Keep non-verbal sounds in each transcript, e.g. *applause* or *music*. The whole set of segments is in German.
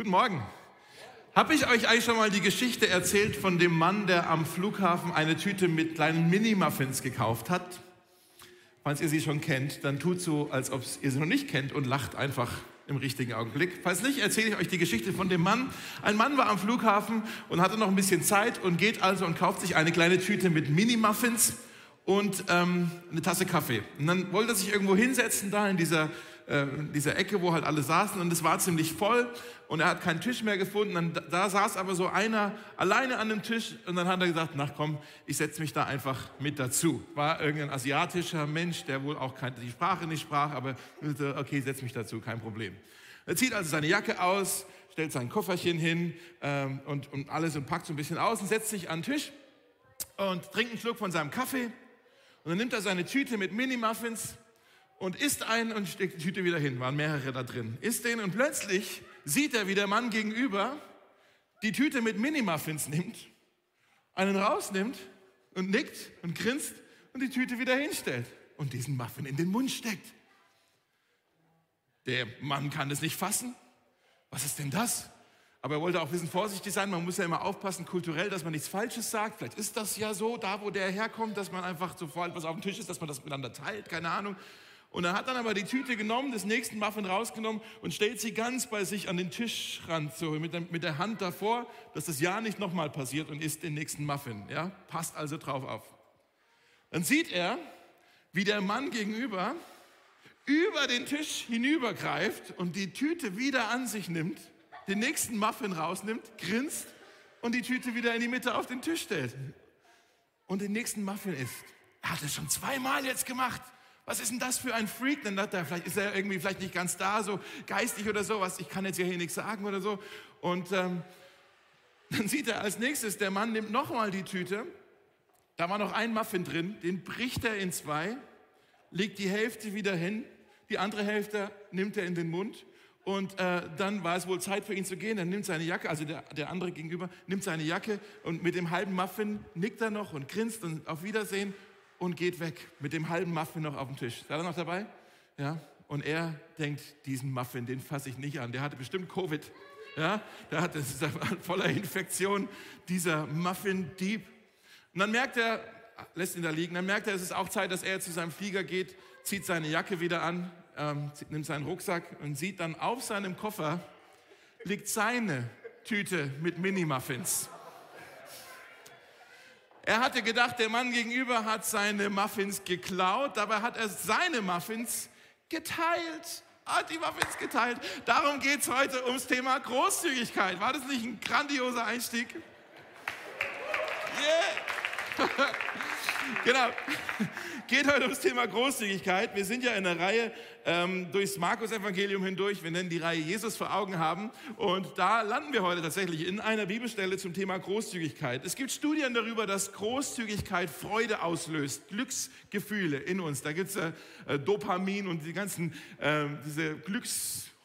Guten Morgen. Habe ich euch eigentlich schon mal die Geschichte erzählt von dem Mann, der am Flughafen eine Tüte mit kleinen Mini-Muffins gekauft hat? Falls ihr sie schon kennt, dann tut so, als ob ihr sie noch nicht kennt und lacht einfach im richtigen Augenblick. Falls nicht, erzähle ich euch die Geschichte von dem Mann. Ein Mann war am Flughafen und hatte noch ein bisschen Zeit und geht also und kauft sich eine kleine Tüte mit Mini-Muffins und ähm, eine Tasse Kaffee. Und dann wollte er sich irgendwo hinsetzen, da in dieser äh, dieser Ecke, wo halt alle saßen und es war ziemlich voll und er hat keinen Tisch mehr gefunden. Dann, da saß aber so einer alleine an dem Tisch und dann hat er gesagt, na komm, ich setze mich da einfach mit dazu. War irgendein asiatischer Mensch, der wohl auch keine, die Sprache nicht sprach, aber okay, setz mich dazu, kein Problem. Er zieht also seine Jacke aus, stellt sein Kofferchen hin ähm, und, und alles und packt so ein bisschen aus und setzt sich an den Tisch und trinkt einen Schluck von seinem Kaffee und dann nimmt er seine Tüte mit Mini-Muffins und isst einen und steckt die Tüte wieder hin. Waren mehrere da drin. Isst den und plötzlich sieht er, wie der Mann gegenüber die Tüte mit Mini-Muffins nimmt, einen rausnimmt und nickt und grinst und die Tüte wieder hinstellt und diesen Muffin in den Mund steckt. Der Mann kann es nicht fassen. Was ist denn das? Aber er wollte auch ein bisschen vorsichtig sein. Man muss ja immer aufpassen, kulturell, dass man nichts Falsches sagt. Vielleicht ist das ja so, da wo der herkommt, dass man einfach sofort was auf dem Tisch ist, dass man das miteinander teilt. Keine Ahnung. Und er hat dann aber die Tüte genommen, des nächsten Muffin rausgenommen und stellt sie ganz bei sich an den Tischrand, so mit der, mit der Hand davor, dass das ja nicht nochmal passiert und isst den nächsten Muffin. Ja? Passt also drauf auf. Dann sieht er, wie der Mann gegenüber über den Tisch hinübergreift und die Tüte wieder an sich nimmt, den nächsten Muffin rausnimmt, grinst und die Tüte wieder in die Mitte auf den Tisch stellt und den nächsten Muffin isst. Er hat es schon zweimal jetzt gemacht was ist denn das für ein Freak? Dachte er, vielleicht ist er irgendwie vielleicht nicht ganz da, so geistig oder sowas. Ich kann jetzt hier nichts sagen oder so. Und ähm, *laughs* dann sieht er als nächstes, der Mann nimmt nochmal die Tüte. Da war noch ein Muffin drin, den bricht er in zwei, legt die Hälfte wieder hin, die andere Hälfte nimmt er in den Mund und äh, dann war es wohl Zeit für ihn zu gehen. Dann nimmt seine Jacke, also der, der andere gegenüber, nimmt seine Jacke und mit dem halben Muffin nickt er noch und grinst und auf Wiedersehen und geht weg mit dem halben Muffin noch auf dem Tisch. Seid ihr noch dabei? Ja. Und er denkt, diesen Muffin, den fasse ich nicht an. Der hatte bestimmt Covid. Ja, der hatte voller Infektion, dieser Muffin-Dieb. Und dann merkt er, lässt ihn da liegen, dann merkt er, es ist auch Zeit, dass er zu seinem Flieger geht, zieht seine Jacke wieder an, ähm, nimmt seinen Rucksack und sieht dann auf seinem Koffer liegt seine Tüte mit Mini-Muffins. Er hatte gedacht, der Mann gegenüber hat seine Muffins geklaut, dabei hat er seine Muffins geteilt. Hat die Muffins geteilt. Darum geht es heute ums Thema Großzügigkeit. War das nicht ein grandioser Einstieg? Yeah! *laughs* genau. Geht heute ums Thema Großzügigkeit. Wir sind ja in der Reihe ähm, durchs Markus-Evangelium hindurch. Wir nennen die Reihe Jesus vor Augen haben. Und da landen wir heute tatsächlich in einer Bibelstelle zum Thema Großzügigkeit. Es gibt Studien darüber, dass Großzügigkeit Freude auslöst, Glücksgefühle in uns. Da gibt es äh, Dopamin und die ganzen äh, diese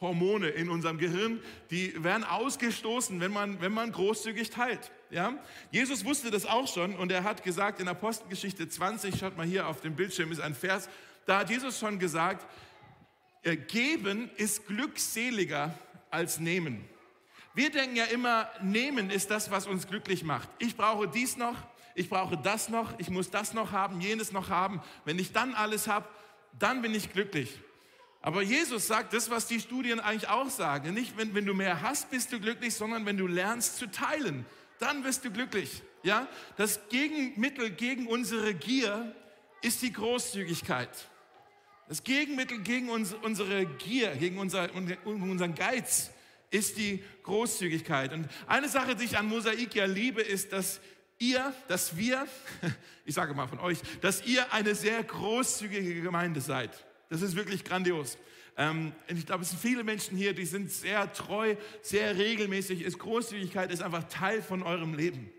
Glückshormone in unserem Gehirn, die werden ausgestoßen, wenn man, wenn man großzügig teilt. Ja? Jesus wusste das auch schon und er hat gesagt in Apostelgeschichte 20, schaut mal hier auf dem Bildschirm, ist ein Vers, da hat Jesus schon gesagt, äh, geben ist glückseliger als nehmen. Wir denken ja immer, nehmen ist das, was uns glücklich macht. Ich brauche dies noch, ich brauche das noch, ich muss das noch haben, jenes noch haben. Wenn ich dann alles habe, dann bin ich glücklich. Aber Jesus sagt das, was die Studien eigentlich auch sagen. Nicht, wenn, wenn du mehr hast, bist du glücklich, sondern wenn du lernst zu teilen dann wirst du glücklich. Ja? Das Gegenmittel gegen unsere Gier ist die Großzügigkeit. Das Gegenmittel gegen uns, unsere Gier, gegen unser, unseren Geiz ist die Großzügigkeit. Und eine Sache, die ich an Mosaik ja liebe, ist, dass ihr, dass wir, *laughs* ich sage mal von euch, dass ihr eine sehr großzügige Gemeinde seid. Das ist wirklich grandios. Ähm, ich glaube, es sind viele Menschen hier, die sind sehr treu, sehr regelmäßig. Ist Großzügigkeit ist einfach Teil von eurem Leben.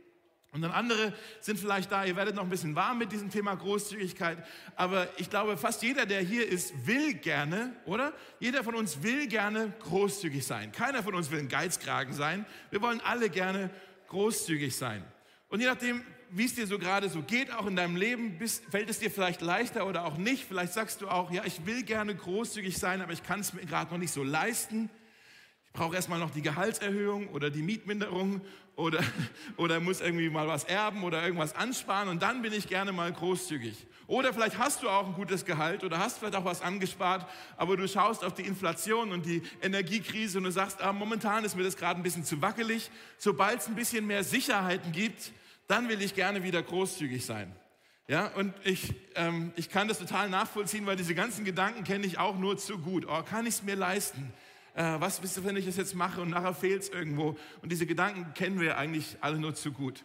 Und dann andere sind vielleicht da, ihr werdet noch ein bisschen warm mit diesem Thema Großzügigkeit. Aber ich glaube, fast jeder, der hier ist, will gerne, oder? Jeder von uns will gerne großzügig sein. Keiner von uns will ein Geizkragen sein. Wir wollen alle gerne großzügig sein. Und je nachdem, wie es dir so gerade so geht, auch in deinem Leben, bist, fällt es dir vielleicht leichter oder auch nicht. Vielleicht sagst du auch, ja, ich will gerne großzügig sein, aber ich kann es mir gerade noch nicht so leisten. brauche erstmal noch die Gehaltserhöhung oder die Mietminderung oder, *laughs* oder muss irgendwie mal was erben oder irgendwas ansparen und dann bin ich gerne mal großzügig. Oder vielleicht hast du auch ein gutes Gehalt oder hast vielleicht auch was angespart, aber du schaust auf die Inflation und die Energiekrise und du sagst, ah, momentan ist mir das gerade ein bisschen zu wackelig. Sobald es ein bisschen mehr Sicherheiten gibt, dann will ich gerne wieder großzügig sein. Ja, und ich, ähm, ich kann das total nachvollziehen, weil diese ganzen Gedanken kenne ich auch nur zu gut. Oh, kann ich es mir leisten? Äh, was bist du, wenn ich das jetzt mache und nachher fehlt es irgendwo? Und diese Gedanken kennen wir eigentlich alle nur zu gut.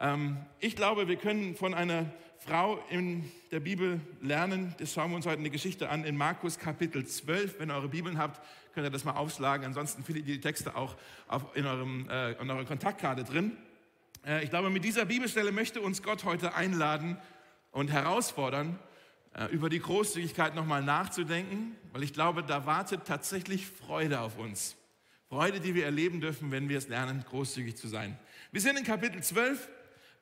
Ähm, ich glaube, wir können von einer Frau in der Bibel lernen. Das schauen wir uns heute eine Geschichte an in Markus Kapitel 12. Wenn ihr eure Bibeln habt, könnt ihr das mal aufschlagen. Ansonsten findet ihr die Texte auch auf, in, eurem, äh, in eurer Kontaktkarte drin. Äh, ich glaube, mit dieser Bibelstelle möchte uns Gott heute einladen, und herausfordern, äh, über die Großzügigkeit nochmal nachzudenken, weil ich glaube, da wartet tatsächlich Freude auf uns. Freude, die wir erleben dürfen, wenn wir es lernen, großzügig zu sein. Wir sind in Kapitel 12.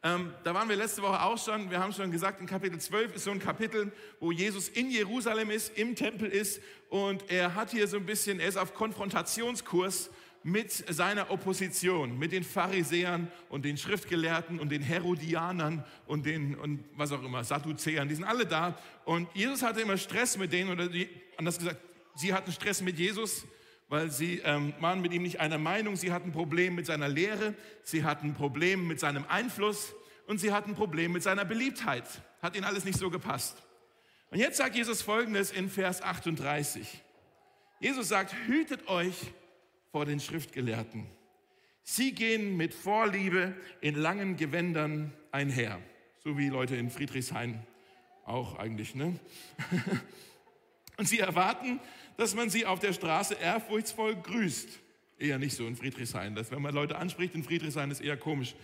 Ähm, da waren wir letzte Woche auch schon. Wir haben schon gesagt, in Kapitel 12 ist so ein Kapitel, wo Jesus in Jerusalem ist, im Tempel ist und er hat hier so ein bisschen, er ist auf Konfrontationskurs mit seiner Opposition, mit den Pharisäern und den Schriftgelehrten und den Herodianern und den, und was auch immer, Sadduzäern, die sind alle da. Und Jesus hatte immer Stress mit denen, oder die, anders gesagt, sie hatten Stress mit Jesus, weil sie ähm, waren mit ihm nicht einer Meinung. Sie hatten ein Problem mit seiner Lehre, sie hatten ein Problem mit seinem Einfluss und sie hatten ein Problem mit seiner Beliebtheit. Hat ihnen alles nicht so gepasst. Und jetzt sagt Jesus Folgendes in Vers 38. Jesus sagt, hütet euch vor den Schriftgelehrten. Sie gehen mit Vorliebe in langen Gewändern einher, so wie Leute in Friedrichshain auch eigentlich. Ne? *laughs* Und sie erwarten, dass man sie auf der Straße ehrfurchtsvoll grüßt. Eher nicht so in Friedrichshain. Das, wenn man Leute anspricht in Friedrichshain, ist eher komisch.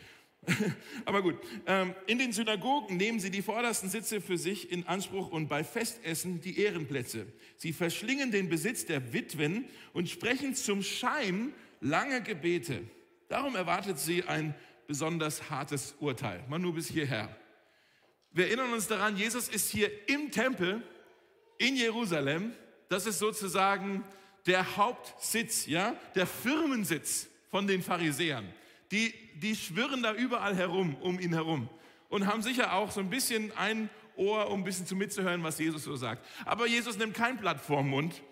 *laughs* Aber gut, ähm, in den Synagogen nehmen sie die vordersten Sitze für sich in Anspruch und bei Festessen die Ehrenplätze. Sie verschlingen den Besitz der Witwen und sprechen zum Schein lange Gebete. Darum erwartet sie ein besonders hartes Urteil. Mal nur bis hierher. Wir erinnern uns daran, Jesus ist hier im Tempel in Jerusalem. Das ist sozusagen der Hauptsitz, ja, der Firmensitz von den Pharisäern die, die schwirren da überall herum, um ihn herum und haben sicher auch so ein bisschen ein Ohr, um ein bisschen zu mitzuhören, was Jesus so sagt. Aber Jesus nimmt kein Blatt vorm Mund.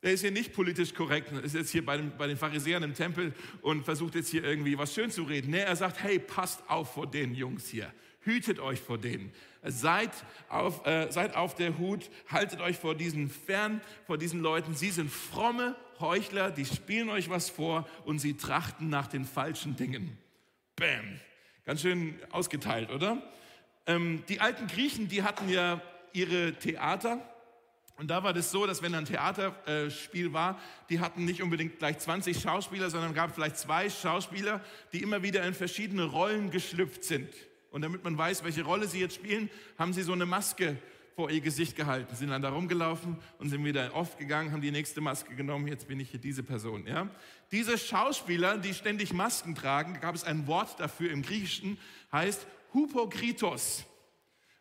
Er ist hier nicht politisch korrekt, ist jetzt hier bei, dem, bei den Pharisäern im Tempel und versucht jetzt hier irgendwie was schön zu reden. Nee, er sagt, hey, passt auf vor den Jungs hier. Hütet euch vor denen. Seid auf, äh, seid auf der Hut, haltet euch vor diesen fern, vor diesen Leuten. Sie sind fromme Heuchler, die spielen euch was vor und sie trachten nach den falschen Dingen. Bam. Ganz schön ausgeteilt, oder? Ähm, die alten Griechen, die hatten ja ihre Theater. Und da war das so, dass wenn ein Theaterspiel war, die hatten nicht unbedingt gleich 20 Schauspieler, sondern gab vielleicht zwei Schauspieler, die immer wieder in verschiedene Rollen geschlüpft sind. Und damit man weiß, welche Rolle sie jetzt spielen, haben sie so eine Maske vor ihr Gesicht gehalten, sind dann da rumgelaufen und sind wieder oft gegangen, haben die nächste Maske genommen, jetzt bin ich hier diese Person. Ja? Diese Schauspieler, die ständig Masken tragen, gab es ein Wort dafür im Griechischen, heißt Hypokritos.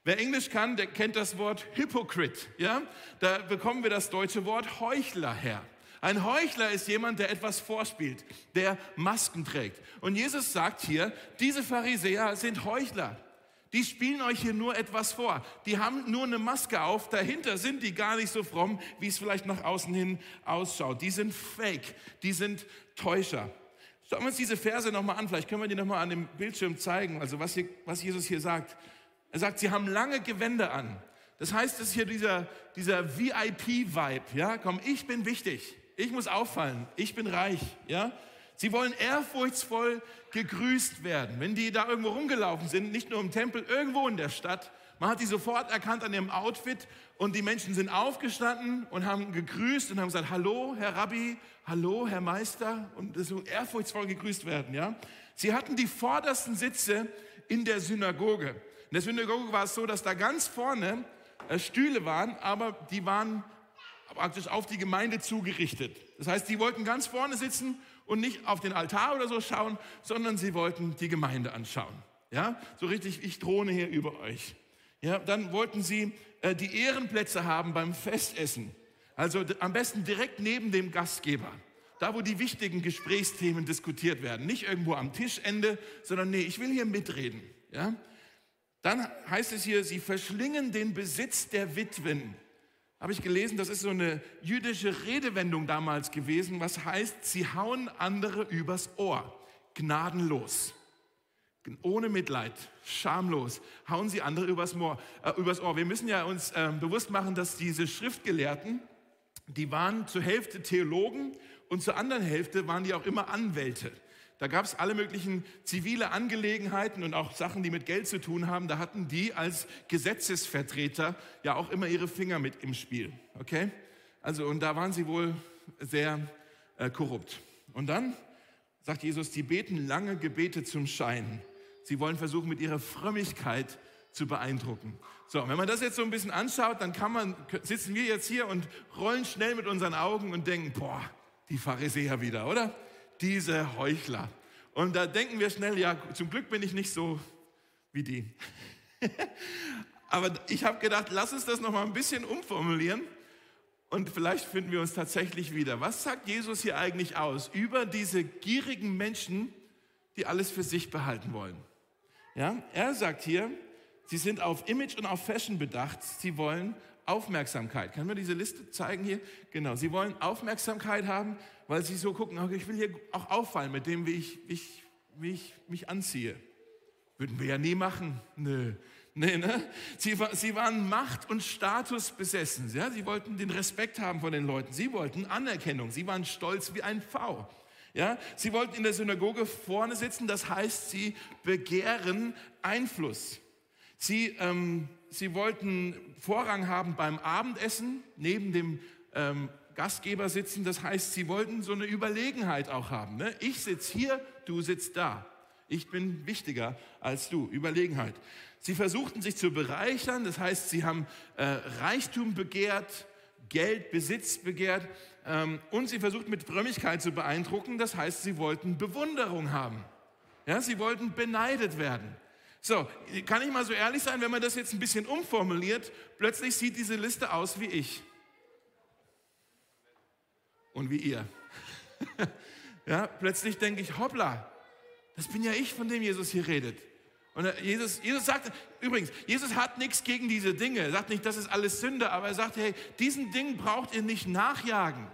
Wer Englisch kann, der kennt das Wort Hypocrite. Ja? Da bekommen wir das deutsche Wort Heuchler her. Ein Heuchler ist jemand, der etwas vorspielt, der Masken trägt. Und Jesus sagt hier, diese Pharisäer sind Heuchler. Die spielen euch hier nur etwas vor. Die haben nur eine Maske auf. Dahinter sind die gar nicht so fromm, wie es vielleicht nach außen hin ausschaut. Die sind fake. Die sind Täuscher. Schauen wir uns diese Verse nochmal an. Vielleicht können wir die nochmal an dem Bildschirm zeigen. Also was, hier, was Jesus hier sagt. Er sagt, sie haben lange Gewände an. Das heißt, es ist hier dieser, dieser VIP-Vibe. Ja, komm, ich bin wichtig. Ich muss auffallen. Ich bin reich. Ja, Sie wollen ehrfurchtsvoll gegrüßt werden. Wenn die da irgendwo rumgelaufen sind, nicht nur im Tempel, irgendwo in der Stadt, man hat die sofort erkannt an ihrem Outfit und die Menschen sind aufgestanden und haben gegrüßt und haben gesagt, hallo Herr Rabbi, hallo Herr Meister und so ehrfurchtsvoll gegrüßt werden. Ja? Sie hatten die vordersten Sitze in der Synagoge. In der Synagoge war es so, dass da ganz vorne äh, Stühle waren, aber die waren praktisch auf die Gemeinde zugerichtet. Das heißt, die wollten ganz vorne sitzen und nicht auf den Altar oder so schauen, sondern sie wollten die Gemeinde anschauen. Ja, so richtig, ich drohne hier über euch. Ja, dann wollten sie äh, die Ehrenplätze haben beim Festessen. Also am besten direkt neben dem Gastgeber. da wo die wichtigen Gesprächsthemen diskutiert werden. Nicht irgendwo am Tischende, sondern nee, ich will hier mitreden. Ja? Dann heißt es hier, sie verschlingen den Besitz der Witwen. Habe ich gelesen, das ist so eine jüdische Redewendung damals gewesen, was heißt, sie hauen andere übers Ohr, gnadenlos. Ohne Mitleid, schamlos, hauen sie andere übers, Ohr. Äh, übers Ohr. Wir müssen ja uns äh, bewusst machen, dass diese Schriftgelehrten, die waren zur Hälfte Theologen und zur anderen Hälfte waren die auch immer Anwälte. Da gab es alle möglichen zivile Angelegenheiten und auch Sachen, die mit Geld zu tun haben. Da hatten die als Gesetzesvertreter ja auch immer ihre Finger mit im Spiel. Okay? Also, und da waren sie wohl sehr äh, korrupt. Und dann sagt Jesus, die beten lange Gebete zum Schein. Sie wollen versuchen, mit ihrer Frömmigkeit zu beeindrucken. So, wenn man das jetzt so ein bisschen anschaut, dann kann man, sitzen wir jetzt hier und rollen schnell mit unseren Augen und denken, boah, die Pharisäer wieder, oder? Diese Heuchler. Und da denken wir schnell, ja, zum Glück bin ich nicht so wie die. *laughs* Aber ich habe gedacht, lass uns das noch mal ein bisschen umformulieren und vielleicht finden wir uns tatsächlich wieder. Was sagt Jesus hier eigentlich aus über diese gierigen Menschen, die alles für sich behalten wollen? Ja, er sagt hier, sie sind auf Image und auf Fashion bedacht. Sie wollen Aufmerksamkeit. Können wir diese Liste zeigen hier? Genau, sie wollen Aufmerksamkeit haben, weil sie so gucken, okay, ich will hier auch auffallen mit dem, wie ich, wie ich, wie ich mich anziehe. Würden wir ja nie machen. Nö. Nee, ne? Sie, sie waren Macht und Status besessen. Ja? Sie wollten den Respekt haben von den Leuten. Sie wollten Anerkennung. Sie waren stolz wie ein V. Ja? Sie wollten in der Synagoge vorne sitzen. Das heißt, sie begehren Einfluss. Sie, ähm, sie wollten Vorrang haben beim Abendessen neben dem ähm, Gastgeber sitzen. Das heißt, sie wollten so eine Überlegenheit auch haben. Ne? Ich sitze hier, du sitzt da. Ich bin wichtiger als du. Überlegenheit. Sie versuchten sich zu bereichern. Das heißt, sie haben äh, Reichtum begehrt, Geld, Besitz begehrt. Ähm, und sie versuchten mit Frömmigkeit zu beeindrucken. Das heißt, sie wollten Bewunderung haben. Ja, sie wollten beneidet werden. So, kann ich mal so ehrlich sein, wenn man das jetzt ein bisschen umformuliert, plötzlich sieht diese Liste aus wie ich und wie ihr. *laughs* ja, plötzlich denke ich, hoppla, das bin ja ich, von dem Jesus hier redet. Und Jesus, Jesus sagt, übrigens, Jesus hat nichts gegen diese Dinge. Er sagt nicht, das ist alles Sünde, aber er sagt, hey, diesen Dingen braucht ihr nicht nachjagen.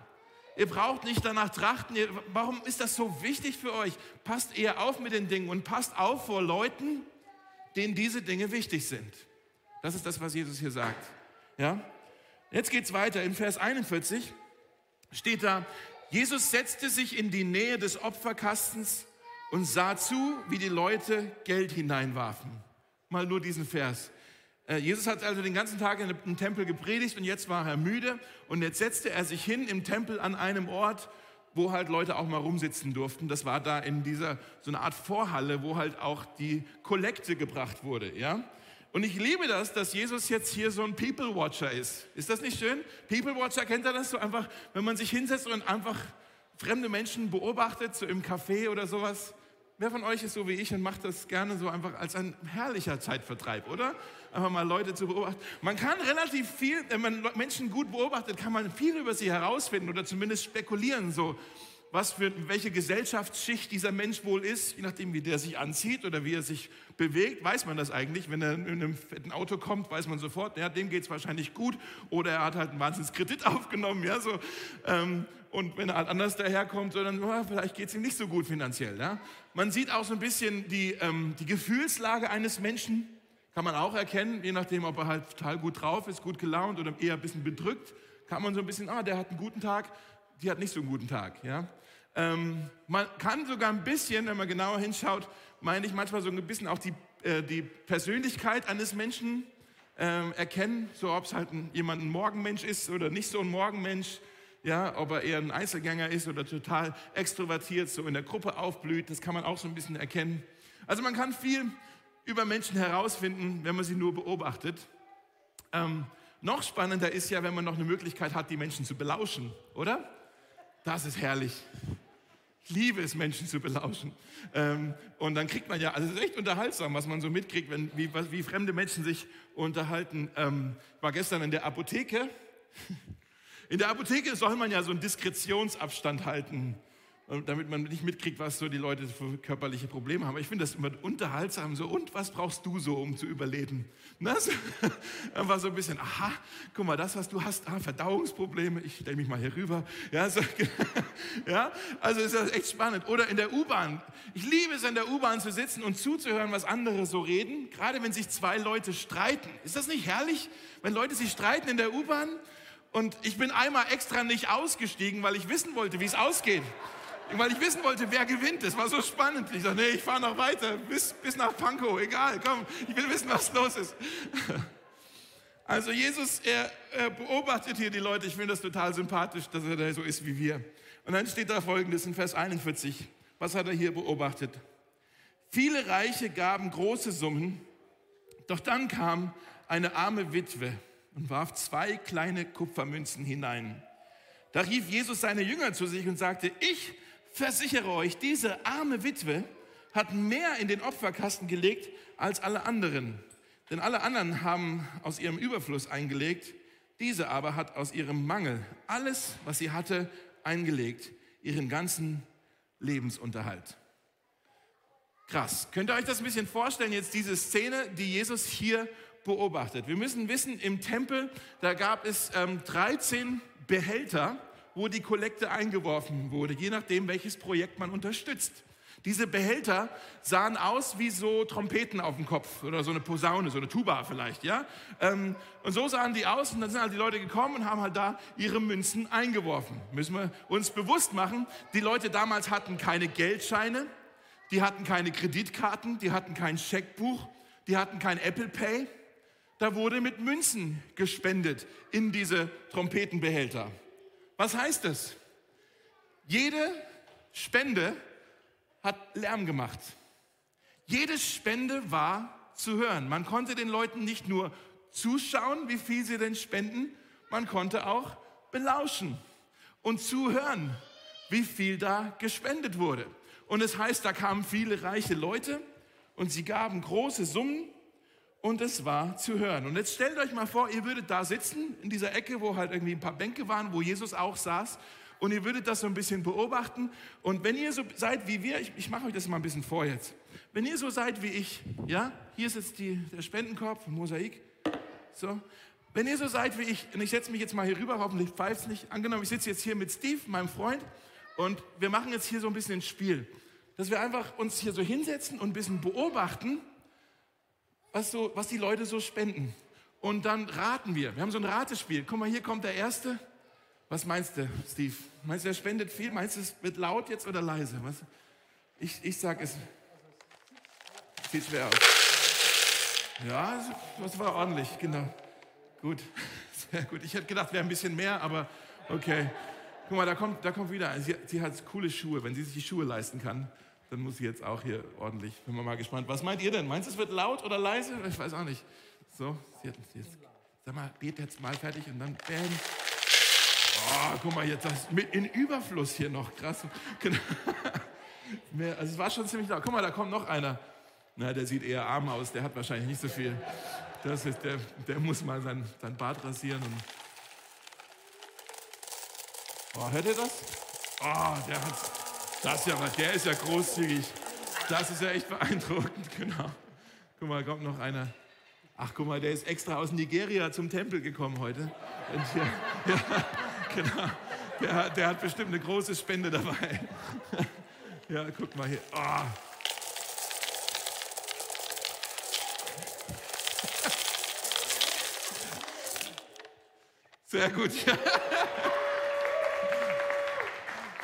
Ihr braucht nicht danach trachten. Ihr, warum ist das so wichtig für euch? Passt eher auf mit den Dingen und passt auf vor Leuten, denen diese Dinge wichtig sind. Das ist das, was Jesus hier sagt. Ja? Jetzt geht's weiter in Vers 41 steht da, Jesus setzte sich in die Nähe des Opferkastens und sah zu, wie die Leute Geld hineinwarfen. Mal nur diesen Vers. Äh, Jesus hat also den ganzen Tag im Tempel gepredigt und jetzt war er müde und jetzt setzte er sich hin im Tempel an einem Ort, wo halt Leute auch mal rumsitzen durften. Das war da in dieser so eine Art Vorhalle, wo halt auch die Kollekte gebracht wurde, ja? Und ich liebe das, dass Jesus jetzt hier so ein People Watcher ist. Ist das nicht schön? People Watcher, kennt ihr das so einfach, wenn man sich hinsetzt und einfach fremde Menschen beobachtet, so im Café oder sowas? Wer von euch ist so wie ich und macht das gerne so einfach als ein herrlicher Zeitvertreib, oder? Einfach mal Leute zu beobachten. Man kann relativ viel, wenn man Menschen gut beobachtet, kann man viel über sie herausfinden oder zumindest spekulieren, so was für welche Gesellschaftsschicht dieser Mensch wohl ist, je nachdem, wie der sich anzieht oder wie er sich bewegt, weiß man das eigentlich. Wenn er in einem fetten Auto kommt, weiß man sofort, ja, dem geht es wahrscheinlich gut oder er hat halt einen Wahnsinnskredit *laughs* aufgenommen, ja, so. Ähm, und wenn er halt anders daherkommt, so, dann oh, vielleicht geht es ihm nicht so gut finanziell. Ja. Man sieht auch so ein bisschen die, ähm, die Gefühlslage eines Menschen, kann man auch erkennen, je nachdem, ob er halt total gut drauf ist, gut gelaunt oder eher ein bisschen bedrückt, kann man so ein bisschen, ah, der hat einen guten Tag, die hat nicht so einen guten Tag. Ja. Ähm, man kann sogar ein bisschen, wenn man genauer hinschaut, meine ich manchmal so ein bisschen auch die, äh, die Persönlichkeit eines Menschen äh, erkennen, so ob es halt ein, jemand ein Morgenmensch ist oder nicht so ein Morgenmensch, ja, ob er eher ein Einzelgänger ist oder total extrovertiert, so in der Gruppe aufblüht, das kann man auch so ein bisschen erkennen. Also man kann viel über Menschen herausfinden, wenn man sie nur beobachtet. Ähm, noch spannender ist ja, wenn man noch eine Möglichkeit hat, die Menschen zu belauschen, oder? Das ist herrlich. Ich liebe es, Menschen zu belauschen. Ähm, und dann kriegt man ja, also es ist echt unterhaltsam, was man so mitkriegt, wenn, wie, wie fremde Menschen sich unterhalten. Ähm, ich war gestern in der Apotheke In der Apotheke soll man ja so einen Diskretionsabstand halten damit man nicht mitkriegt, was so die Leute für körperliche Probleme haben. Ich finde das immer unterhaltsam so. Und was brauchst du so, um zu überleben? Das *laughs* war so ein bisschen, aha, guck mal, das, was du hast, ah, Verdauungsprobleme, ich stelle mich mal hier rüber. Ja, so, *laughs* ja, also ist das echt spannend. Oder in der U-Bahn. Ich liebe es, in der U-Bahn zu sitzen und zuzuhören, was andere so reden, gerade wenn sich zwei Leute streiten. Ist das nicht herrlich, wenn Leute sich streiten in der U-Bahn? Und ich bin einmal extra nicht ausgestiegen, weil ich wissen wollte, wie es ausgeht weil ich wissen wollte, wer gewinnt. Das war so spannend. Ich dachte, nee, ich fahre noch weiter, bis, bis nach Pankow, egal, komm, ich will wissen, was los ist. *laughs* Also Jesus, er, er beobachtet hier die Leute. Ich finde das total sympathisch, dass er da so ist wie wir. Und dann steht da folgendes in Vers 41. Was hat er hier beobachtet? Viele Reiche gaben große Summen, doch dann kam eine arme Witwe und warf zwei kleine Kupfermünzen hinein. Da rief Jesus seine Jünger zu sich und sagte, ich versichere euch, diese arme Witwe hat mehr in den Opferkasten gelegt als alle anderen. Denn alle anderen haben aus ihrem Überfluss eingelegt, diese aber hat aus ihrem Mangel alles, was sie hatte, eingelegt, ihren ganzen Lebensunterhalt. Krass. Könnt ihr euch das ein bisschen vorstellen, jetzt diese Szene, die Jesus hier beobachtet? Wir müssen wissen, im Tempel, da gab es ähm, 13 Behälter, wo die Kollekte eingeworfen wurde, je nachdem, welches Projekt man unterstützt. Diese Behälter sahen aus wie so Trompeten auf dem Kopf oder so eine Posaune, so eine Tuba vielleicht, ja. Ähm, und so sahen die aus und dann sind halt die Leute gekommen und haben halt da ihre Münzen eingeworfen. Müssen wir uns bewusst machen, die Leute damals hatten keine Geldscheine, die hatten keine Kreditkarten, die hatten kein Scheckbuch, die hatten kein Apple Pay. Da wurde mit Münzen gespendet in diese Trompetenbehälter. Was heißt das? Jede Spende hat Lärm gemacht. Jede Spende war zu hören. Man konnte den Leuten nicht nur zuschauen, wie viel sie denn spenden, man konnte auch belauschen und zuhören, wie viel da gespendet wurde. Und es heißt, da kamen viele reiche Leute und sie gaben große Summen und es war zu hören. Und jetzt stellt euch mal vor, ihr würdet da sitzen, in dieser Ecke, wo halt irgendwie ein paar Bänke waren, wo Jesus auch saß. Und ihr würdet das so ein bisschen beobachten. Und wenn ihr so seid wie wir, ich, ich mache euch das mal ein bisschen vor jetzt. Wenn ihr so seid wie ich, ja, hier ist jetzt die, der Spendenkorb, Mosaik. So. Wenn ihr so seid wie ich, und ich setze mich jetzt mal hier rüber, hoffentlich pfeift nicht. Angenommen, ich sitze jetzt hier mit Steve, meinem Freund, und wir machen jetzt hier so ein bisschen ein Spiel. Dass wir einfach uns hier so hinsetzen und ein bisschen beobachten, was, so, was die Leute so spenden. Und dann raten wir. Wir haben so ein Ratespiel. Guck mal, hier kommt der Erste. Was meinst du, Steve? Meinst du, er spendet viel? Meinst du, es wird laut jetzt oder leise? Was? Ich, ich sag es. Sieht schwer aus. Ja, das war ordentlich, genau. Gut, *laughs* sehr gut. Ich hätte gedacht, wäre ein bisschen mehr, aber okay. Guck mal, da kommt, da kommt wieder. Sie, sie hat coole Schuhe. Wenn sie sich die Schuhe leisten kann, dann muss ich jetzt auch hier ordentlich. Bin mal gespannt. Was meint ihr denn? Meinst du, es wird laut oder leise? Ich weiß auch nicht. So, jetzt, jetzt, sag mal, bet jetzt mal fertig und dann bam. Oh, guck mal, jetzt das mit in Überfluss hier noch. Krass. Genau. *laughs* Also es war schon ziemlich laut. Guck mal, da kommt noch einer. Na, der sieht eher arm aus. Der hat wahrscheinlich nicht so viel. Das ist, der, der muss mal sein, sein Bart rasieren. Und oh, hört ihr das? Oh, der hat das ist ja der ist ja großzügig. Das ist ja echt beeindruckend, *laughs* genau. Guck mal, kommt noch einer. Ach, guck mal, der ist extra aus Nigeria zum Tempel gekommen heute. Hier, *laughs* ja, genau. Der, der, hat bestimmt eine große Spende dabei. *laughs* Ja, guck mal hier. Oh. Sehr gut. Ja.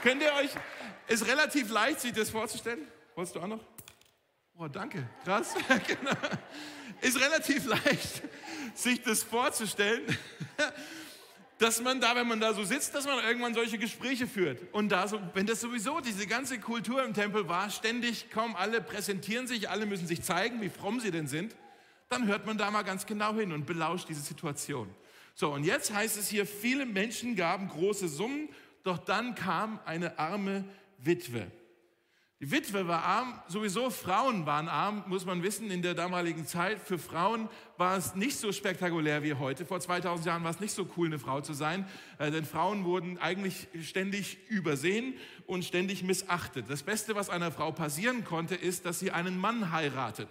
Könnt ihr euch, ist relativ leicht, sich das vorzustellen. Wolltest du auch noch? Oh, danke. Krass. *laughs* genau. Ist relativ leicht, sich das vorzustellen, *laughs* dass man da, wenn man da so sitzt, dass man irgendwann solche Gespräche führt. Und da so, wenn das sowieso diese ganze Kultur im Tempel war, ständig kaum alle präsentieren sich, alle müssen sich zeigen, wie fromm sie denn sind, dann hört man da mal ganz genau hin und belauscht diese Situation. So, und jetzt heißt es hier, viele Menschen gaben große Summen, doch dann kam eine arme Witwe. Die Witwe war arm, sowieso Frauen waren arm, muss man wissen, in der damaligen Zeit. Für Frauen war es nicht so spektakulär wie heute. Vor 2000 Jahren war es nicht so cool, eine Frau zu sein, äh, denn Frauen wurden eigentlich ständig übersehen und ständig missachtet. Das Beste, was einer Frau passieren konnte, ist, dass sie einen Mann heiratet.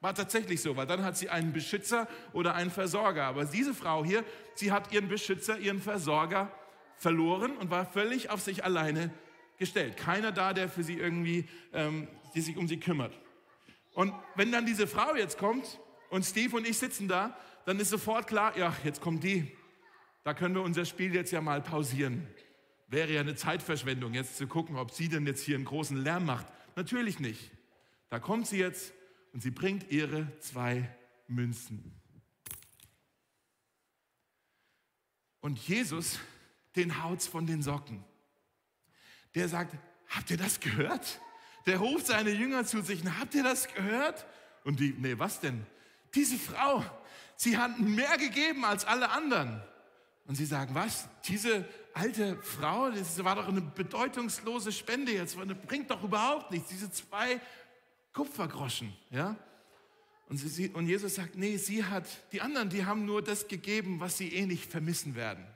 War tatsächlich so, weil dann hat sie einen Beschützer oder einen Versorger. Aber diese Frau hier, sie hat ihren Beschützer, ihren Versorger verloren und war völlig auf sich alleine gestellt. Keiner da, der für sie irgendwie, ähm, die sich um sie kümmert. Und wenn dann diese Frau jetzt kommt und Steve und ich sitzen da, dann ist sofort klar, ja, jetzt kommt die. Da können wir unser Spiel jetzt ja mal pausieren. Wäre ja eine Zeitverschwendung, jetzt zu gucken, ob sie denn jetzt hier einen großen Lärm macht. Natürlich nicht. Da kommt sie jetzt und sie bringt ihre zwei Münzen. Und Jesus, den haut's von den Socken der sagt, habt ihr das gehört? Der ruft seine Jünger zu sich, habt ihr das gehört? Und die, nee, was denn? Diese Frau, sie hat mehr gegeben als alle anderen. Und sie sagen, was? Diese alte Frau, das war doch eine bedeutungslose Spende jetzt, bringt doch überhaupt nichts, diese zwei Kupfergroschen, ja? Und, sie, und Jesus sagt, nee, sie hat, die anderen, die haben nur das gegeben, was sie eh nicht vermissen werden.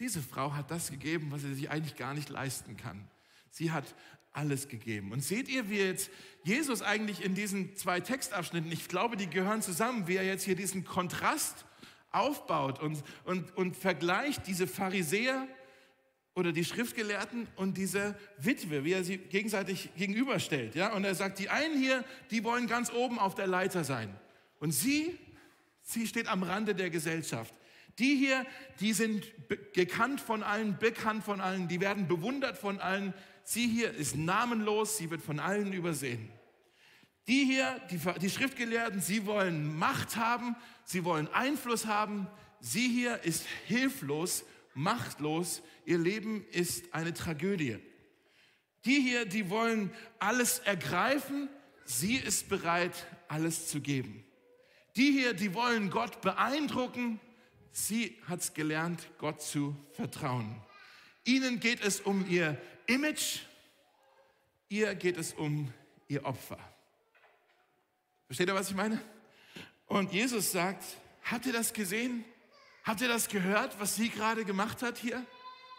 Diese Frau hat das gegeben, was sie sich eigentlich gar nicht leisten kann. Sie hat alles gegeben. Und seht ihr, wie jetzt Jesus eigentlich in diesen zwei Textabschnitten, ich glaube, die gehören zusammen, wie er jetzt hier diesen Kontrast aufbaut und, und, und vergleicht diese Pharisäer oder die Schriftgelehrten und diese Witwe, wie er sie gegenseitig gegenüberstellt. Ja? Und er sagt, die einen hier, die wollen ganz oben auf der Leiter sein. Und sie, sie steht am Rande der Gesellschaft. Die hier, die sind gekannt von allen, bekannt von allen, die werden bewundert von allen. Sie hier ist namenlos, sie wird von allen übersehen. Die hier, die, die Schriftgelehrten, sie wollen Macht haben, sie wollen Einfluss haben. Sie hier ist hilflos, machtlos, ihr Leben ist eine Tragödie. Die hier, die wollen alles ergreifen, sie ist bereit, alles zu geben. Die hier, die wollen Gott beeindrucken, Sie hat es gelernt, Gott zu vertrauen. Ihnen geht es um ihr Image, ihr geht es um ihr Opfer. Versteht ihr, was ich meine? Und Jesus sagt, habt ihr das gesehen? Habt ihr das gehört, was sie gerade gemacht hat hier?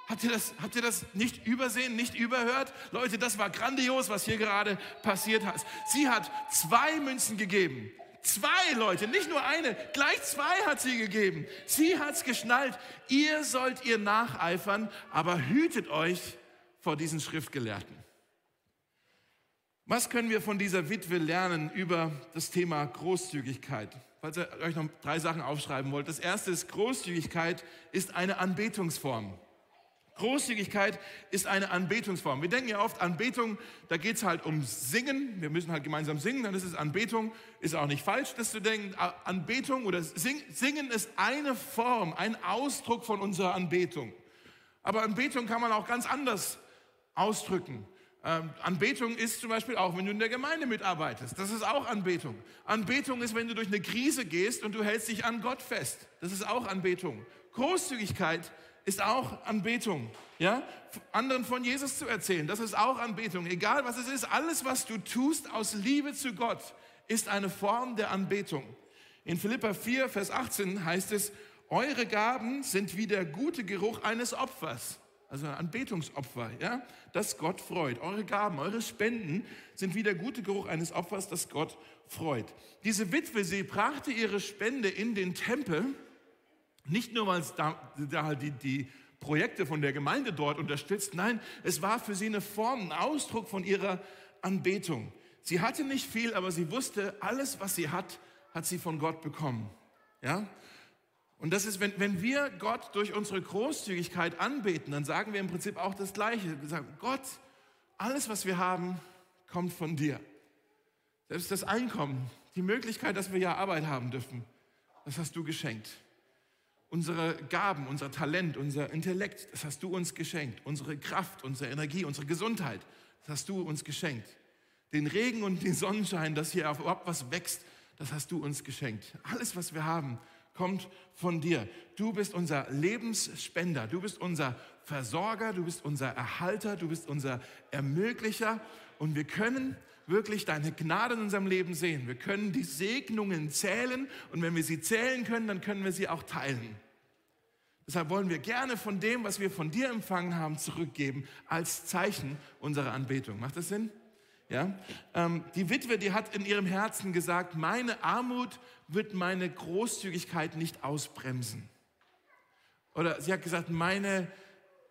Habt ihr, das, habt ihr das nicht übersehen, nicht überhört? Leute, das war grandios, was hier gerade passiert hat. Sie hat zwei Münzen gegeben. Zwei Leute, nicht nur eine, gleich zwei hat sie gegeben. Sie hat es geschnallt. Ihr sollt ihr nacheifern, aber hütet euch vor diesen Schriftgelehrten. Was können wir von dieser Witwe lernen über das Thema Großzügigkeit? Falls ihr euch noch drei Sachen aufschreiben wollt. Das erste ist, Großzügigkeit ist eine Anbetungsform. Großzügigkeit ist eine Anbetungsform. Wir denken ja oft, Anbetung, da geht es halt um Singen. Wir müssen halt gemeinsam singen, dann ist es Anbetung. Ist auch nicht falsch, das zu denken. Anbetung oder Singen ist eine Form, ein Ausdruck von unserer Anbetung. Aber Anbetung kann man auch ganz anders ausdrücken. Ähm, Anbetung ist zum Beispiel auch, wenn du in der Gemeinde mitarbeitest. Das ist auch Anbetung. Anbetung ist, wenn du durch eine Krise gehst und du hältst dich an Gott fest. Das ist auch Anbetung. Großzügigkeit ist auch Anbetung. Ja? Anderen von Jesus zu erzählen, das ist auch Anbetung. Egal was es ist, alles, was du tust aus Liebe zu Gott, ist eine Form der Anbetung. In Philippa 4, Vers 18 heißt es, eure Gaben sind wie der gute Geruch eines Opfers. Also ein Anbetungsopfer, ja, das Gott freut. Eure Gaben, eure Spenden sind wie der gute Geruch eines Opfers, das Gott freut. Diese Witwe, sie brachte ihre Spende in den Tempel nicht nur, weil es da, da halt die, die Projekte von der Gemeinde dort unterstützt, nein, es war für sie eine Form, ein Ausdruck von ihrer Anbetung. Sie hatte nicht viel, aber sie wusste, alles, was sie hat, hat sie von Gott bekommen. Ja? Und das ist, wenn, wenn wir Gott durch unsere Großzügigkeit anbeten, dann sagen wir im Prinzip auch das Gleiche. Wir sagen, Gott, alles, was wir haben, kommt von dir. Selbst das Einkommen, die Möglichkeit, dass wir ja Arbeit haben dürfen, das hast du geschenkt. Unsere Gaben, unser Talent, unser Intellekt, das hast du uns geschenkt. Unsere Kraft, unsere Energie, unsere Gesundheit, das hast du uns geschenkt. Den Regen und den Sonnenschein, dass hier überhaupt was wächst, das hast du uns geschenkt. Alles, was wir haben, kommt von dir. Du bist unser Lebensspender, du bist unser Versorger, du bist unser Erhalter, du bist unser Ermöglicher und wir können wirklich deine Gnade in unserem Leben sehen. Wir können die Segnungen zählen und wenn wir sie zählen können, dann können wir sie auch teilen. Deshalb wollen wir gerne von dem, was wir von dir empfangen haben, zurückgeben als Zeichen unserer Anbetung. Macht das Sinn? Ja? Ähm, die Witwe, die hat in ihrem Herzen gesagt, meine Armut wird meine Großzügigkeit nicht ausbremsen. Oder sie hat gesagt, meine,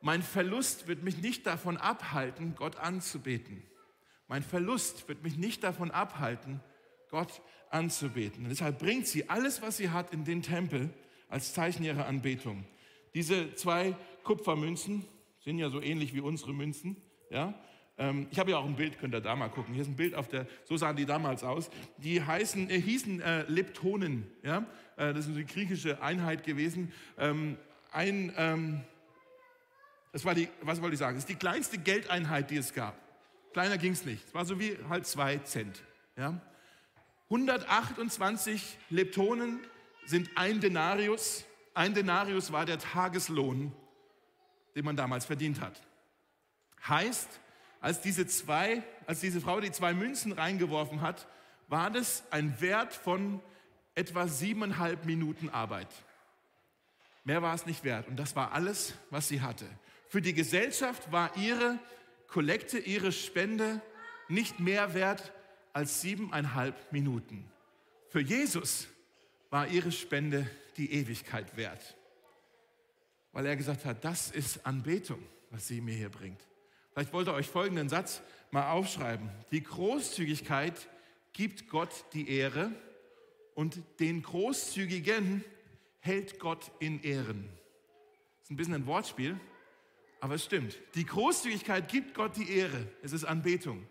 mein Verlust wird mich nicht davon abhalten, Gott anzubeten. Mein Verlust wird mich nicht davon abhalten, Gott anzubeten. Und deshalb bringt sie alles, was sie hat, in den Tempel als Zeichen ihrer Anbetung. Diese zwei Kupfermünzen sind ja so ähnlich wie unsere Münzen. Ja? Ähm, ich habe ja auch ein Bild, könnt ihr da mal gucken. Hier ist ein Bild auf der, so sahen die damals aus. Die heißen, äh, hießen äh, Leptonen. Ja? Äh, das ist eine griechische Einheit gewesen. Ähm, ein, ähm, das war die, was wollte ich sagen? Das ist die kleinste Geldeinheit, die es gab. Kleiner ging es nicht. Es war so wie halt zwei Cent. Ja? 128 Leptonen sind ein Denarius. Ein Denarius war der Tageslohn, den man damals verdient hat. Heißt, als diese zwei, als diese Frau die zwei Münzen reingeworfen hat, war das ein Wert von etwa siebeneinhalb Minuten Arbeit. Mehr war es nicht wert. Und das war alles, was sie hatte. Für die Gesellschaft war ihre Kollekte, ihre Spende nicht mehr wert als siebeneinhalb Minuten. Für Jesus war ihre Spende die Ewigkeit wert. Weil er gesagt hat, das ist Anbetung, was sie mir hier bringt. Vielleicht wollt ihr euch folgenden Satz mal aufschreiben. Die Großzügigkeit gibt Gott die Ehre und den Großzügigen hält Gott in Ehren. Das ist ein bisschen ein Wortspiel, aber es stimmt. Die Großzügigkeit gibt Gott die Ehre. Es ist Anbetung.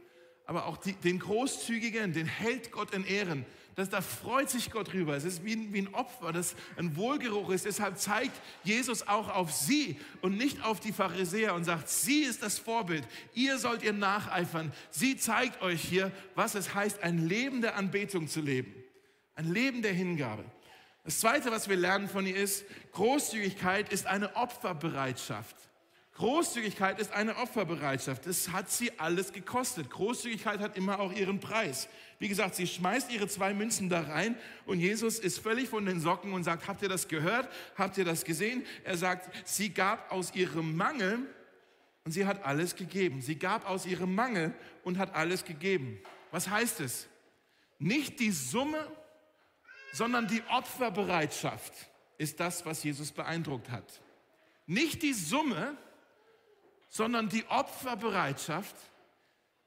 Aber auch die, den Großzügigen, den hält Gott in Ehren. Das, da freut sich Gott drüber. Es ist wie, wie ein Opfer, das ein Wohlgeruch ist. Deshalb zeigt Jesus auch auf sie und nicht auf die Pharisäer und sagt, sie ist das Vorbild. Ihr sollt ihr nacheifern. Sie zeigt euch hier, was es heißt, ein Leben der Anbetung zu leben. Ein Leben der Hingabe. Das Zweite, was wir lernen von ihr ist, Großzügigkeit ist eine Opferbereitschaft. Großzügigkeit ist eine Opferbereitschaft. Das hat sie alles gekostet. Großzügigkeit hat immer auch ihren Preis. Wie gesagt, sie schmeißt ihre zwei Münzen da rein und Jesus ist völlig von den Socken und sagt, habt ihr das gehört? Habt ihr das gesehen? Er sagt, sie gab aus ihrem Mangel und sie hat alles gegeben. Sie gab aus ihrem Mangel und hat alles gegeben. Was heißt es? Nicht die Summe, sondern die Opferbereitschaft ist das, was Jesus beeindruckt hat. Nicht die Summe, sondern die Opferbereitschaft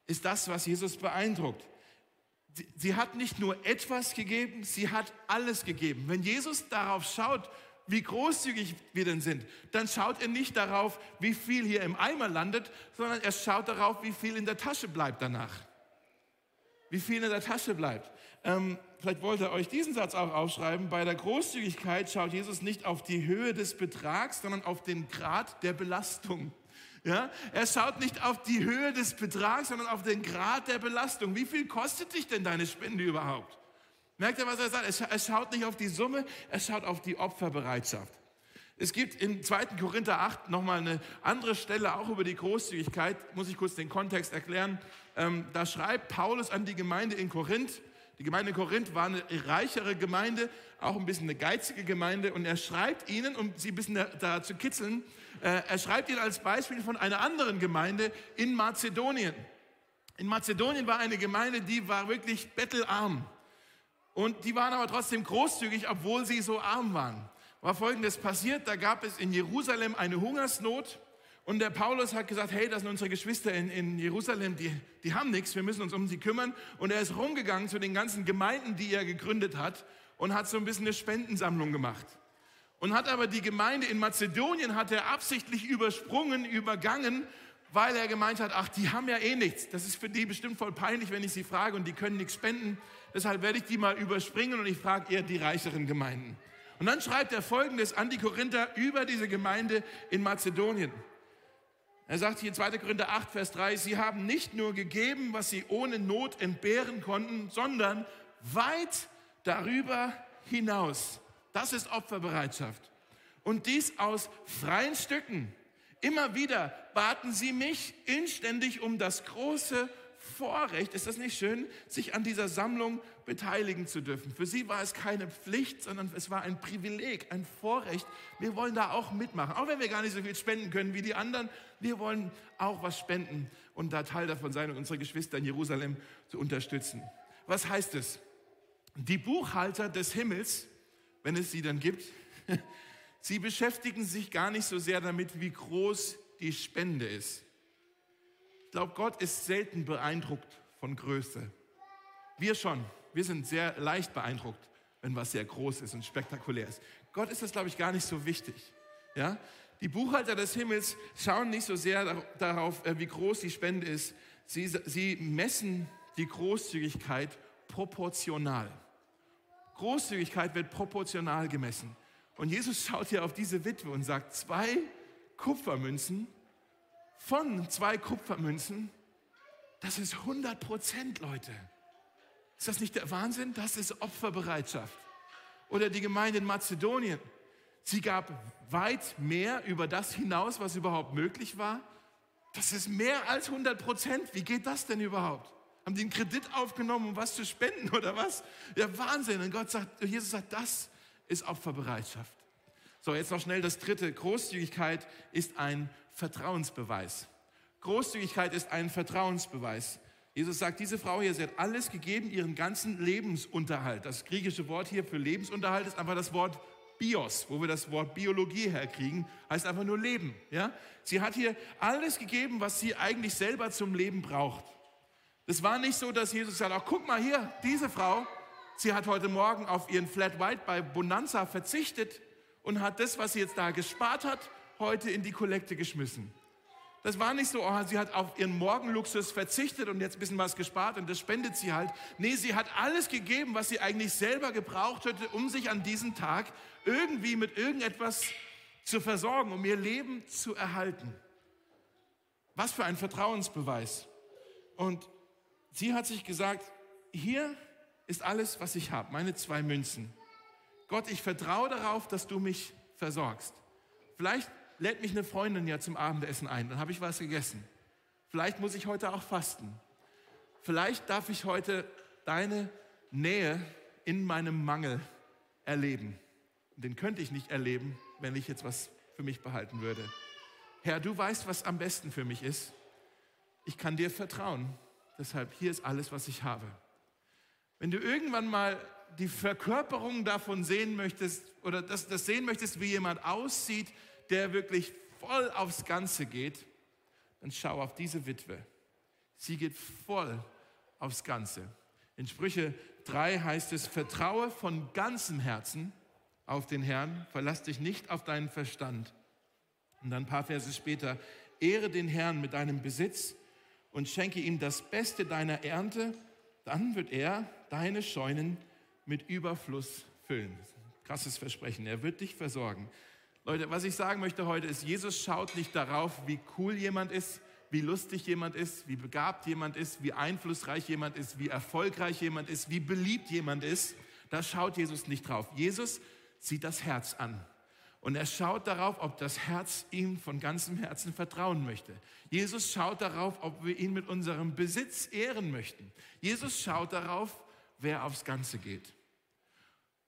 ist das, was Jesus beeindruckt. Sie, hat nicht nur etwas gegeben, sie hat alles gegeben. Wenn Jesus darauf schaut, wie großzügig wir denn sind, dann schaut er nicht darauf, wie viel hier im Eimer landet, sondern er schaut darauf, wie viel in der Tasche bleibt danach. Wie viel in der Tasche bleibt. Ähm, vielleicht wollt ihr euch diesen Satz auch aufschreiben. Bei der Großzügigkeit schaut Jesus nicht auf die Höhe des Betrags, sondern auf den Grad der Belastung. Ja? Er schaut nicht auf die Höhe des Betrags, sondern auf den Grad der Belastung. Wie viel kostet dich denn deine Spende überhaupt? Merkt ihr, was er sagt? Er schaut nicht auf die Summe, er schaut auf die Opferbereitschaft. Es gibt in 2. Korinther 8 nochmal eine andere Stelle, auch über die Großzügigkeit, muss ich kurz den Kontext erklären. Ähm, da schreibt Paulus an die Gemeinde in Korinth, die Gemeinde in Korinth war eine reichere Gemeinde, auch ein bisschen eine geizige Gemeinde. Und er schreibt ihnen, um sie ein bisschen da, da zu kitzeln, äh, er schreibt ihnen als Beispiel von einer anderen Gemeinde in Mazedonien. In Mazedonien war eine Gemeinde, die war wirklich bettelarm. Und die waren aber trotzdem großzügig, obwohl sie so arm waren. War folgendes passiert, da gab es in Jerusalem eine Hungersnot und der Paulus hat gesagt, hey, das sind unsere Geschwister in, in Jerusalem, die, die haben nichts, wir müssen uns um sie kümmern. Und er ist rumgegangen zu den ganzen Gemeinden, die er gegründet hat und hat so ein bisschen eine Spendensammlung gemacht. Und hat aber die Gemeinde in Mazedonien hat er absichtlich übersprungen, übergangen, weil er gemeint hat, ach, die haben ja eh nichts. Das ist für die bestimmt voll peinlich, wenn ich sie frage und die können nichts spenden. Deshalb werde ich die mal überspringen und ich frage eher die reicheren Gemeinden. Und dann schreibt er Folgendes an die Korinther über diese Gemeinde in Mazedonien. Er sagt hier in 2. Korinther 8, Vers 3, sie haben nicht nur gegeben, was sie ohne Not entbehren konnten, sondern weit darüber hinaus. Das ist Opferbereitschaft. Und dies aus freien Stücken. Immer wieder baten sie mich inständig um das große Vorrecht, ist das nicht schön, sich an dieser Sammlung beteiligen zu dürfen. Für sie war es keine Pflicht, sondern es war ein Privileg, ein Vorrecht. Wir wollen da auch mitmachen, auch wenn wir gar nicht so viel spenden können wie die anderen. Wir wollen auch was spenden und da Teil davon sein und unsere Geschwister in Jerusalem zu unterstützen. Was heißt es? Die Buchhalter des Himmels, wenn es sie dann gibt, *laughs* sie beschäftigen sich gar nicht so sehr damit, wie groß die Spende ist. Ich glaube, Gott ist selten beeindruckt von Größe. Wir schon. Wir sind sehr leicht beeindruckt, wenn was sehr groß ist und spektakulär ist. Gott ist das, glaube ich, gar nicht so wichtig. Ja? Die Buchhalter des Himmels schauen nicht so sehr darauf, äh, wie groß die Spende ist. Sie, sie messen die Großzügigkeit proportional. Großzügigkeit wird proportional gemessen. Und Jesus schaut hier auf diese Witwe und sagt, zwei Kupfermünzen von zwei Kupfermünzen, das ist 100 Prozent, Leute. Ist das nicht der Wahnsinn? Das ist Opferbereitschaft. Oder die Gemeinde in Mazedonien. Sie gab weit mehr über das hinaus, was überhaupt möglich war. Das ist mehr als 100 Prozent. Wie geht das denn überhaupt? Haben die einen Kredit aufgenommen, um was zu spenden *laughs* oder was? Ja, Wahnsinn. Und Gott sagt, Jesus sagt, das ist Opferbereitschaft. So, jetzt noch schnell das dritte. Großzügigkeit ist ein Vertrauensbeweis. Großzügigkeit ist ein Vertrauensbeweis. Jesus sagt, diese Frau hier, sie hat alles gegeben, ihren ganzen Lebensunterhalt. Das griechische Wort hier für Lebensunterhalt ist einfach das Wort Bios, wo wir das Wort Biologie herkriegen, heißt einfach nur Leben. Ja? Sie hat hier alles gegeben, was sie eigentlich selber zum Leben braucht. Es war nicht so, dass Jesus sagt, ach, guck mal hier, diese Frau, sie hat heute Morgen auf ihren Flat White bei Bonanza verzichtet und hat das, was sie jetzt da gespart hat, heute in die Kollekte geschmissen. Das war nicht so, oh, sie hat auf ihren Morgenluxus verzichtet und jetzt ein bisschen was gespart und das spendet sie halt. Nee, sie hat alles gegeben, was sie eigentlich selber gebraucht hätte, um sich an diesem Tag irgendwie mit irgendetwas zu versorgen, um ihr Leben zu erhalten. Was für ein Vertrauensbeweis. Und sie hat sich gesagt, hier ist alles, was ich habe, meine zwei Münzen. Gott, ich vertraue darauf, dass du mich versorgst. Vielleicht lädt mich eine Freundin ja zum Abendessen ein, dann habe ich was gegessen. Vielleicht muss ich heute auch fasten. Vielleicht darf ich heute deine Nähe in meinem Mangel erleben. Den könnte ich nicht erleben, wenn ich jetzt was für mich behalten würde. Herr, du weißt, was am besten für mich ist. Ich kann dir vertrauen. Deshalb, hier ist alles, was ich habe. Wenn du irgendwann mal die Verkörperung davon sehen möchtest oder das, das sehen möchtest, wie jemand aussieht, der wirklich voll aufs Ganze geht, dann schau auf diese Witwe. Sie geht voll aufs Ganze. In Sprüche 3 heißt es, vertraue von ganzem Herzen auf den Herrn, verlass dich nicht auf deinen Verstand. Und dann ein paar Verse später, ehre den Herrn mit deinem Besitz und schenke ihm das Beste deiner Ernte, dann wird er deine Scheunen mit Überfluss füllen. Krasses Versprechen, er wird dich versorgen. Leute, was ich sagen möchte heute ist, Jesus schaut nicht darauf, wie cool jemand ist, wie lustig jemand ist, wie begabt jemand ist, wie einflussreich jemand ist, wie erfolgreich jemand ist, wie beliebt jemand ist. Da schaut Jesus nicht drauf. Jesus sieht das Herz an. Und er schaut darauf, ob das Herz ihm von ganzem Herzen vertrauen möchte. Jesus schaut darauf, ob wir ihn mit unserem Besitz ehren möchten. Jesus schaut darauf, wer aufs Ganze geht.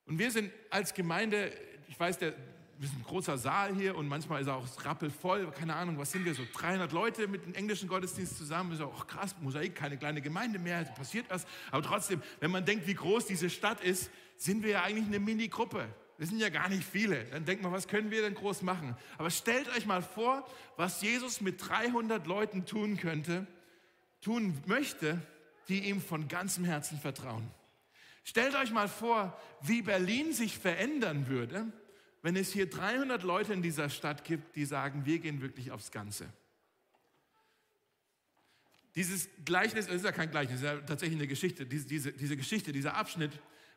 Und wir sind als Gemeinde, ich weiß, der, wir sind ein großer Saal hier und manchmal ist er auch rappelvoll, keine Ahnung, was sind wir, so 300 Leute mit dem englischen Gottesdienst zusammen, ist auch krass, Mosaik, keine kleine Gemeinde mehr, passiert was. Aber trotzdem, wenn man denkt, wie groß diese Stadt ist, sind wir ja eigentlich eine Mini-Gruppe. Wir sind ja gar nicht viele. Dann denkt man, was können wir denn groß machen? Aber stellt euch mal vor, was Jesus mit 300 Leuten tun könnte, tun möchte, die ihm von ganzem Herzen vertrauen. Stellt euch mal vor, wie Berlin sich verändern würde, wenn es hier 300 Leute in dieser Stadt gibt, die sagen, wir gehen wirklich aufs Ganze. Dieses Gleichnis, das ist ja kein Gleichnis, das ist ja tatsächlich eine Geschichte. Diese, diese, diese Geschichte, dieser Abschnitt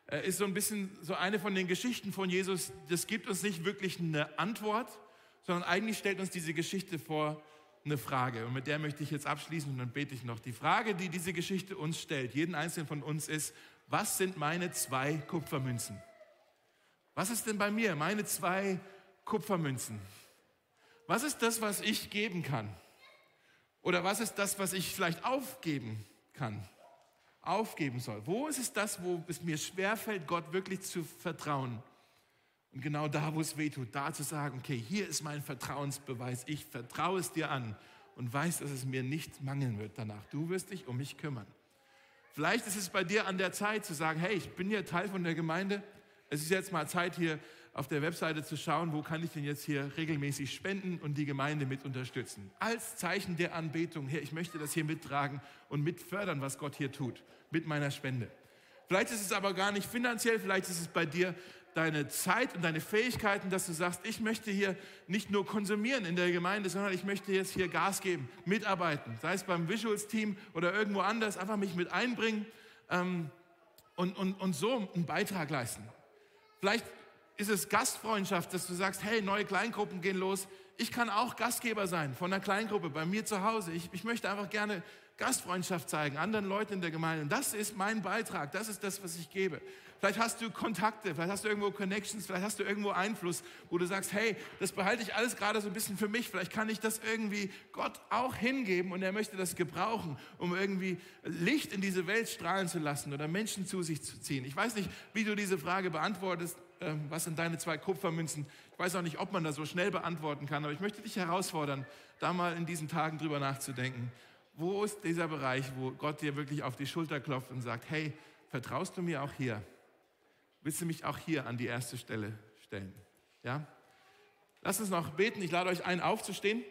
äh, ist so ein bisschen so eine von den Geschichten von Jesus. Das gibt uns nicht wirklich eine Antwort, sondern eigentlich stellt uns diese Geschichte vor eine Frage. Und mit der möchte ich jetzt abschließen und dann bete ich noch. Die Frage, die diese Geschichte uns stellt, jeden einzelnen von uns ist, was sind meine zwei Kupfermünzen? Was ist denn bei mir? Meine zwei Kupfermünzen. Was ist das, was ich geben kann? Oder was ist das, was ich vielleicht aufgeben kann, aufgeben soll. Wo ist es das, wo es mir schwerfällt, Gott wirklich zu vertrauen? Und genau da, wo es weh tut, da zu sagen, okay, hier ist mein Vertrauensbeweis. Ich vertraue es dir an und weiß, dass es mir nicht mangeln wird danach. Du wirst dich um mich kümmern. Vielleicht ist es bei dir an der Zeit zu sagen, hey, ich bin ja Teil von der Gemeinde. Es ist jetzt mal Zeit hier auf der Webseite zu schauen, wo kann ich denn jetzt hier regelmäßig spenden und die Gemeinde mit unterstützen. Als Zeichen der Anbetung, Herr, ich möchte das hier mittragen und mitfördern, was Gott hier tut, mit meiner Spende. Vielleicht ist es aber gar nicht finanziell, vielleicht ist es bei dir deine Zeit und deine Fähigkeiten, dass du sagst, ich möchte hier nicht nur konsumieren in der Gemeinde, sondern ich möchte jetzt hier Gas geben, mitarbeiten, sei es beim Visuals-Team oder irgendwo anders, einfach mich mit einbringen ähm, und, und, und so einen Beitrag leisten. Vielleicht ist es Gastfreundschaft, dass du sagst, hey, neue Kleingruppen gehen los. Ich kann auch Gastgeber sein von einer Kleingruppe bei mir zu Hause. Ich, ich möchte einfach gerne Gastfreundschaft zeigen, anderen Leuten in der Gemeinde. Und das ist mein Beitrag, das ist das, was ich gebe. Vielleicht hast du Kontakte, vielleicht hast du irgendwo Connections, vielleicht hast du irgendwo Einfluss, wo du sagst, hey, das behalte ich alles gerade so ein bisschen für mich. Vielleicht kann ich das irgendwie Gott auch hingeben und er möchte das gebrauchen, um irgendwie Licht in diese Welt strahlen zu lassen oder Menschen zu sich zu ziehen. Ich weiß nicht, wie du diese Frage beantwortest. Ähm, was sind deine zwei Kupfermünzen? Ich weiß auch nicht, ob man das so schnell beantworten kann, aber ich möchte dich herausfordern, da mal in diesen Tagen drüber nachzudenken. Wo ist dieser Bereich, wo Gott dir wirklich auf die Schulter klopft und sagt, hey, vertraust du mir auch hier? Willst du mich auch hier an die erste Stelle stellen? Ja? Lass uns noch beten. Ich lade euch ein, aufzustehen.